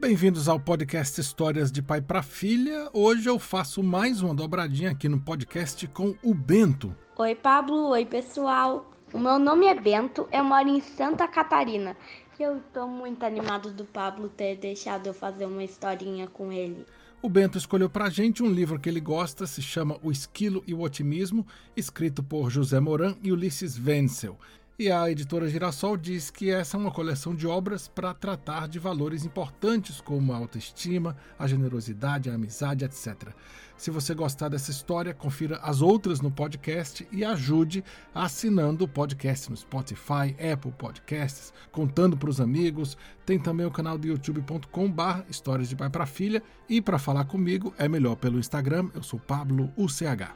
Bem-vindos ao podcast Histórias de Pai para Filha. Hoje eu faço mais uma dobradinha aqui no podcast com o Bento. Oi, Pablo. Oi, pessoal. O meu nome é Bento, eu moro em Santa Catarina. E eu estou muito animado do Pablo ter deixado eu fazer uma historinha com ele. O Bento escolheu pra gente um livro que ele gosta, se chama O Esquilo e o Otimismo, escrito por José Moran e Ulisses Wenzel. E a editora Girassol diz que essa é uma coleção de obras para tratar de valores importantes como a autoestima, a generosidade, a amizade, etc. Se você gostar dessa história, confira as outras no podcast e ajude assinando o podcast no Spotify, Apple Podcasts, contando para os amigos. Tem também o canal do youtube.com/barra Histórias de Pai para Filha e para falar comigo é melhor pelo Instagram. Eu sou Pablo UCH.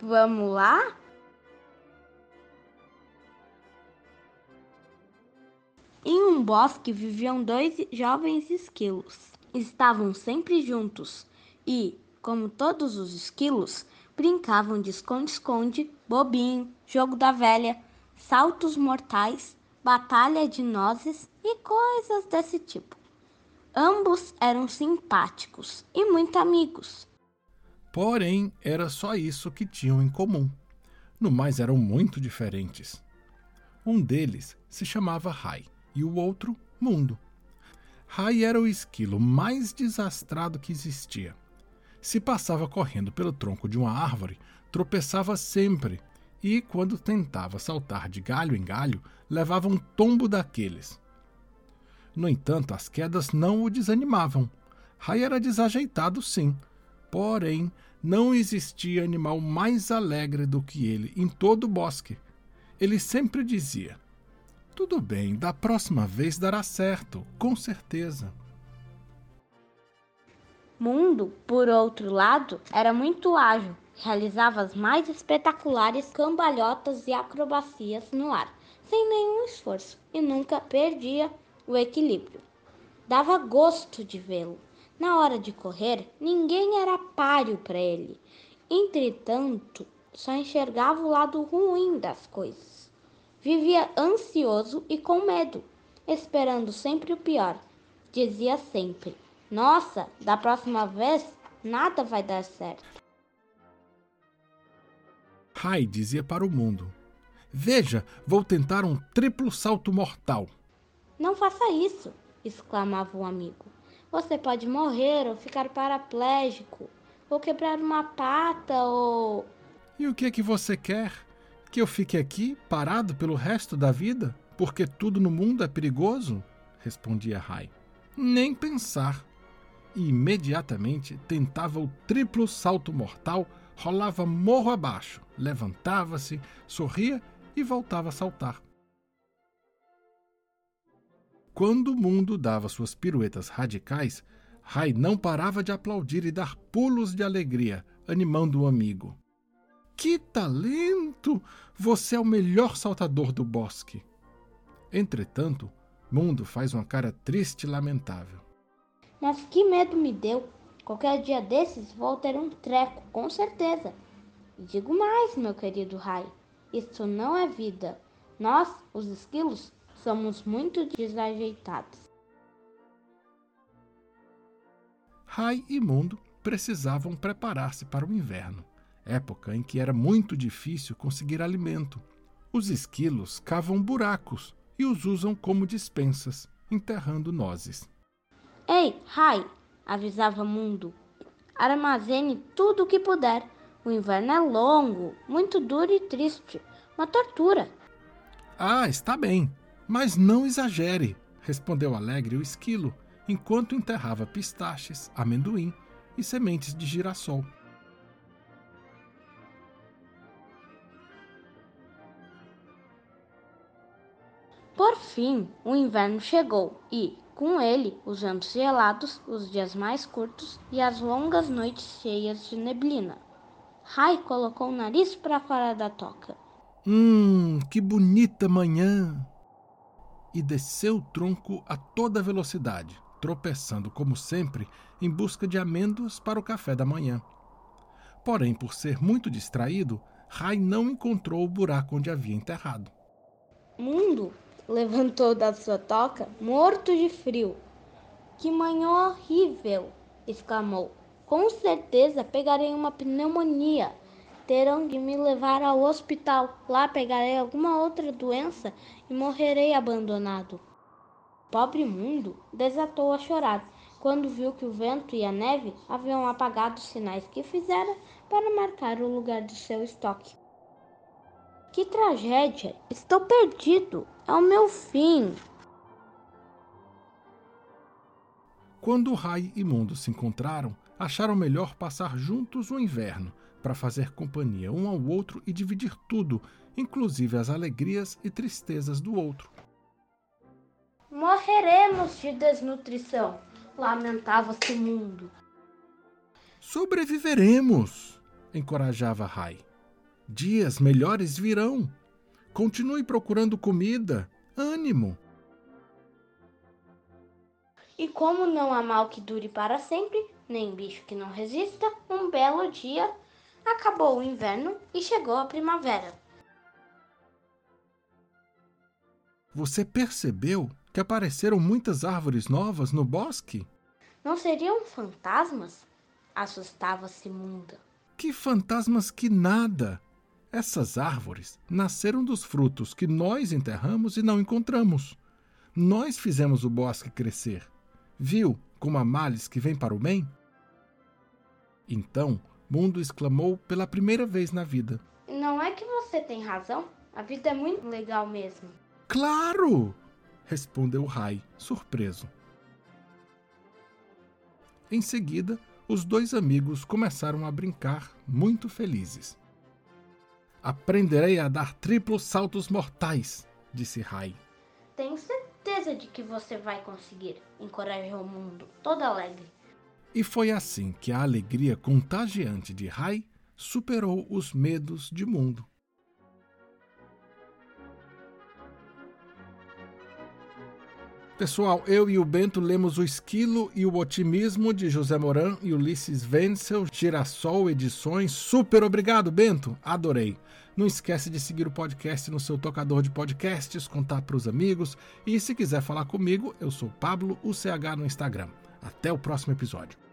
Vamos lá? Em um bosque viviam dois jovens esquilos. Estavam sempre juntos e, como todos os esquilos, brincavam de esconde-esconde, bobinho, jogo da velha, saltos mortais, batalha de nozes e coisas desse tipo. Ambos eram simpáticos e muito amigos. Porém, era só isso que tinham em comum. No mais, eram muito diferentes. Um deles se chamava Rai e o outro mundo. Rai era o esquilo mais desastrado que existia. Se passava correndo pelo tronco de uma árvore, tropeçava sempre e, quando tentava saltar de galho em galho, levava um tombo daqueles. No entanto, as quedas não o desanimavam. Rai era desajeitado, sim, porém não existia animal mais alegre do que ele em todo o bosque. Ele sempre dizia: tudo bem, da próxima vez dará certo, com certeza. Mundo, por outro lado, era muito ágil, realizava as mais espetaculares cambalhotas e acrobacias no ar, sem nenhum esforço, e nunca perdia o equilíbrio. Dava gosto de vê-lo. Na hora de correr, ninguém era páreo para ele. Entretanto, só enxergava o lado ruim das coisas. Vivia ansioso e com medo, esperando sempre o pior. Dizia sempre: Nossa, da próxima vez nada vai dar certo. Rai dizia para o mundo: Veja, vou tentar um triplo salto mortal. Não faça isso, exclamava o amigo. Você pode morrer ou ficar paraplégico, ou quebrar uma pata ou. E o que é que você quer? Que eu fique aqui, parado pelo resto da vida, porque tudo no mundo é perigoso? respondia Rai. Nem pensar. E imediatamente tentava o triplo salto mortal, rolava morro abaixo, levantava-se, sorria e voltava a saltar. Quando o mundo dava suas piruetas radicais, Rai não parava de aplaudir e dar pulos de alegria, animando o amigo. Que talento! Você é o melhor saltador do bosque. Entretanto, Mundo faz uma cara triste e lamentável. Mas que medo me deu! Qualquer dia desses vou ter um treco, com certeza. E digo mais, meu querido Rai: isso não é vida. Nós, os esquilos, somos muito desajeitados. Rai e Mundo precisavam preparar-se para o inverno época em que era muito difícil conseguir alimento. Os esquilos cavam buracos e os usam como dispensas, enterrando nozes. Ei, Rai, avisava Mundo. Armazene tudo o que puder. O inverno é longo, muito duro e triste. Uma tortura. Ah, está bem, mas não exagere, respondeu alegre o esquilo, enquanto enterrava pistaches, amendoim e sementes de girassol. Fim, o inverno chegou e, com ele, os anos gelados, os dias mais curtos e as longas noites cheias de neblina. Rai colocou o nariz para fora da toca. Hum, que bonita manhã! E desceu o tronco a toda velocidade, tropeçando, como sempre, em busca de amêndoas para o café da manhã. Porém, por ser muito distraído, Rai não encontrou o buraco onde havia enterrado. Mundo levantou da sua toca, morto de frio. Que manhã horrível! exclamou. Com certeza pegarei uma pneumonia. Terão de me levar ao hospital. Lá pegarei alguma outra doença e morrerei abandonado. Pobre mundo desatou a chorar quando viu que o vento e a neve haviam apagado os sinais que fizera para marcar o lugar do seu estoque. Que tragédia! Estou perdido! É o meu fim! Quando Rai e Mundo se encontraram, acharam melhor passar juntos o inverno para fazer companhia um ao outro e dividir tudo, inclusive as alegrias e tristezas do outro. Morreremos de desnutrição, lamentava-se o mundo. Sobreviveremos, encorajava Rai. Dias melhores virão. Continue procurando comida, ânimo. E como não há mal que dure para sempre, nem bicho que não resista, um belo dia acabou o inverno e chegou a primavera. Você percebeu que apareceram muitas árvores novas no bosque? Não seriam fantasmas? Assustava-se Munda. Que fantasmas que nada! Essas árvores nasceram dos frutos que nós enterramos e não encontramos. Nós fizemos o bosque crescer. Viu como há males que vêm para o bem? Então, Mundo exclamou pela primeira vez na vida: Não é que você tem razão? A vida é muito legal mesmo. Claro! respondeu Rai, surpreso. Em seguida, os dois amigos começaram a brincar, muito felizes. Aprenderei a dar triplos saltos mortais, disse Rai. Tenho certeza de que você vai conseguir, encorajou o mundo, todo alegre. E foi assim que a alegria contagiante de Rai superou os medos de mundo. Pessoal, eu e o Bento lemos O Esquilo e o Otimismo de José Moran e Ulisses Wenzel, Girassol Edições. Super obrigado, Bento. Adorei. Não esquece de seguir o podcast no seu tocador de podcasts, contar para os amigos e se quiser falar comigo, eu sou Pablo UCH no Instagram. Até o próximo episódio.